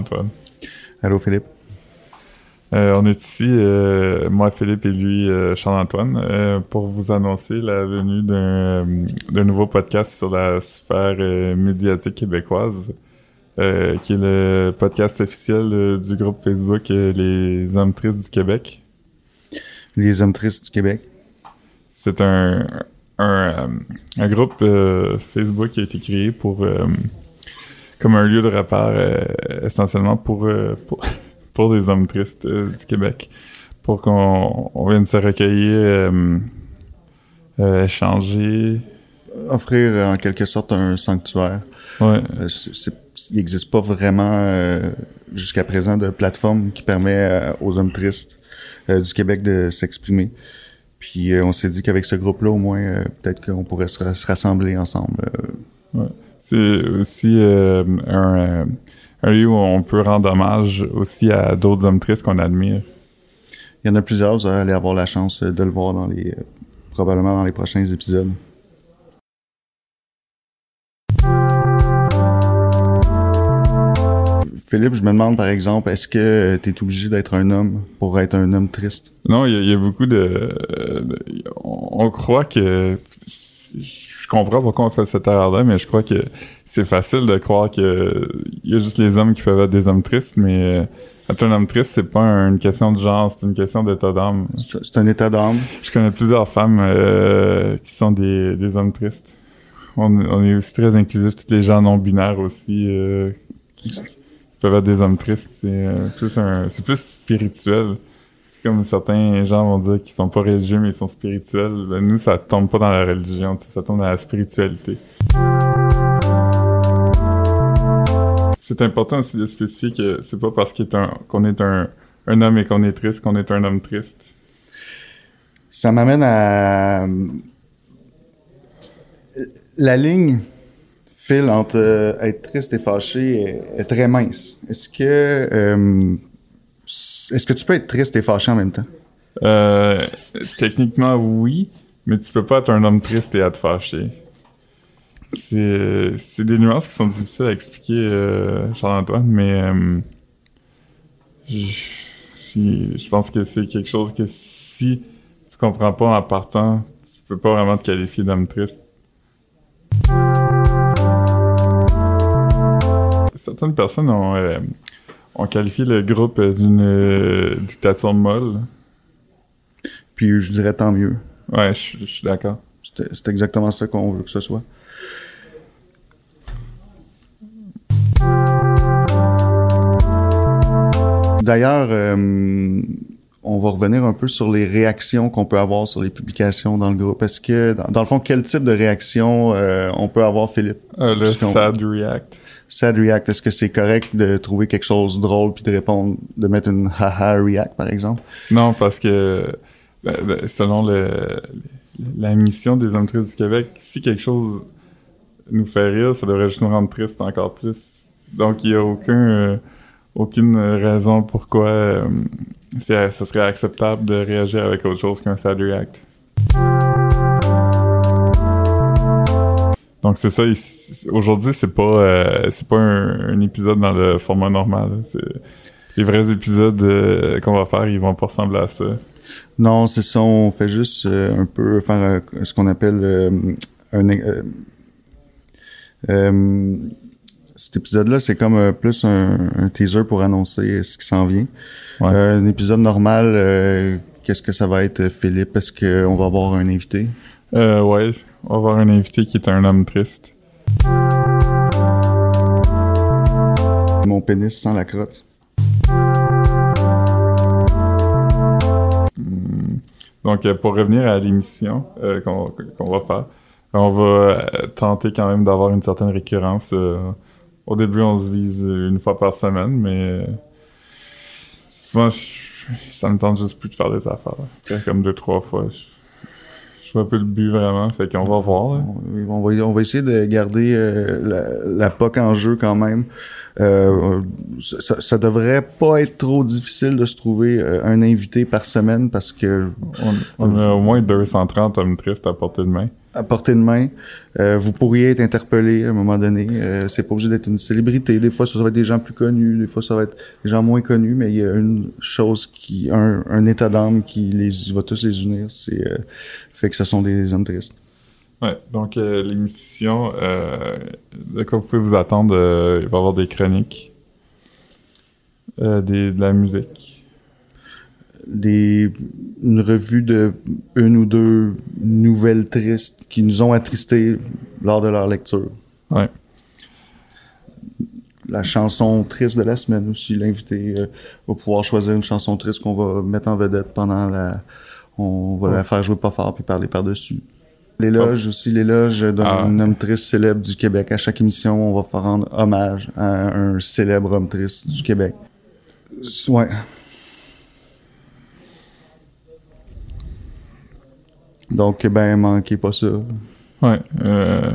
Charles-Antoine. Allô, Philippe? Euh, on est ici, euh, moi, Philippe et lui, euh, Charles-Antoine, euh, pour vous annoncer la venue d'un nouveau podcast sur la sphère médiatique québécoise, qui est le podcast officiel du groupe Facebook Les Hommes Tristes du Québec. Les Hommes Tristes du Québec. C'est un, un, un groupe Facebook qui a été créé pour comme un lieu de repère euh, essentiellement pour, euh, pour pour des hommes tristes euh, du Québec pour qu'on on vienne se recueillir euh, euh, échanger Offrir en quelque sorte un sanctuaire. ouais c'est- il n'existe pas vraiment euh, jusqu'à présent de plateforme qui permet euh, aux hommes tristes euh, du Québec de s'exprimer. Puis euh, on s'est dit qu'avec ce groupe-là, au moins, euh, peut-être qu'on pourrait se, ra- se rassembler ensemble. euh. C'est aussi euh, un, euh, un lieu où on peut rendre hommage aussi à d'autres hommes tristes qu'on admire Il y en a plusieurs, vous allez avoir la chance euh, de le voir dans les probablement dans les prochains épisodes. Philippe, je me demande par exemple, est-ce que tu es obligé d'être un homme pour être un homme triste? Non, il y, a- il y a beaucoup de, de- on, on croit que je comprends pourquoi on fait cette erreur-là, mais je crois que c'est facile de croire que il y a juste les hommes qui peuvent être des hommes tristes, mais euh, être un homme triste, c'est pas une question de genre, c'est une question d'état d'âme. C'est c'est un état d'âme. Je connais plusieurs femmes euh, qui sont des, des hommes tristes. On, on est aussi très inclusif, tous les gens non binaires aussi euh, qui peuvent être des hommes tristes. C'est euh, plus un, c'est plus spirituel. Comme certains gens vont dire qu'ils sont pas religieux mais ils sont spirituels. Ben, nous, ça tombe pas dans la religion, ça tombe dans la spiritualité. C'est important aussi de spécifier que c'est pas parce qu'on est un, homme et qu'on est triste qu'on est un homme triste. Ça m'amène à la ligne fil entre euh, être triste et fâché est très mince. Est-ce que euh, est-ce que tu peux être triste et fâché en même temps? Euh, techniquement, oui, mais tu peux pas être un homme triste et être fâché. C'est, des nuances qui sont difficiles à expliquer, euh, Charles-Antoine, mais euh, je- je pense que c'est quelque chose que si tu comprends pas en partant, tu peux pas vraiment te qualifier d'homme triste. Certaines personnes ont, euh, ont qualifié le groupe d'une euh, dictature molle. Puis je dirais tant mieux. Ouais, je, je suis d'accord. C'est c'est exactement ça qu'on veut que ce soit. D'ailleurs, euh, on va revenir un peu sur les réactions qu'on peut avoir sur les publications dans le groupe. Est-ce que, dans, dans le fond, quel type de réaction euh, on peut avoir, Philippe? Euh, le sad react. Sad react, est-ce que c'est correct de trouver quelque chose de drôle puis de répondre, de mettre une haha react, par exemple? Non, parce que ben, ben, selon le, la mission des hommes tristes du Québec, si quelque chose nous fait rire, ça devrait juste nous rendre tristes encore plus. Donc, il n'y a aucun, euh, aucune raison pourquoi euh, c'est- ce serait acceptable de réagir avec autre chose qu'un sad react. Donc c'est ça. Aujourd'hui, c'est pas euh, c'est pas un, épisode dans le format normal. Les vrais épisodes euh, qu'on va faire, ils vont pas ressembler à ça. Non, c'est ça. On fait juste euh, un peu faire euh, ce qu'on appelle euh, un. Euh, euh, cet épisode-là, c'est comme euh, plus un, un teaser pour annoncer ce qui s'en vient. Ouais. Euh, un épisode normal, euh, qu'est-ce que ça va être, Philippe? Est-ce qu'on va avoir un invité? Euh, ouais, on va avoir un invité qui est un homme triste. Mon pénis sans la crotte. Donc, euh, pour revenir à l'émission euh, qu'on va faire, on va euh, tenter quand même d'avoir une certaine récurrence. euh, au début, on se vise une fois par semaine, mais souvent, je- ça me tente juste plus de faire des affaires. Faire Comme deux, trois fois. Je, je vois plus le but vraiment, fait qu'on va voir. va, on va essayer de garder euh, la, la POC en jeu quand même. Euh, ça, ça devrait pas être trop difficile de se trouver euh, un invité par semaine parce que On, on a au moins 230 hommes tristes à portée de main. À portée de main, euh, vous pourriez être interpellé à un moment donné. Euh, c'est pas obligé d'être une célébrité. Des fois, ça va être des gens plus connus. Des fois, ça va être des gens moins connus. Mais il y a une chose qui, un, un état d'âme qui les va tous les unir. C'est euh, fait que ce sont des hommes tristes. Ouais, donc euh, l'émission, euh, de quoi vous pouvez vous attendre, euh, il va y avoir des chroniques, des, de la musique. Des une revue de une ou deux nouvelles tristes qui nous ont attristés lors de leur lecture. Ouais. La chanson triste de la semaine aussi, l'invité euh, va pouvoir choisir une chanson triste qu'on va mettre en vedette pendant la on va la faire jouer pas fort puis parler par-dessus. L'éloge aussi, l'éloge d'un Ah. homme triste célèbre du Québec. À chaque émission, on va faire rendre hommage à un célèbre homme triste du Québec. Ouais. Donc, ben, manquez pas ça. Ouais. Euh,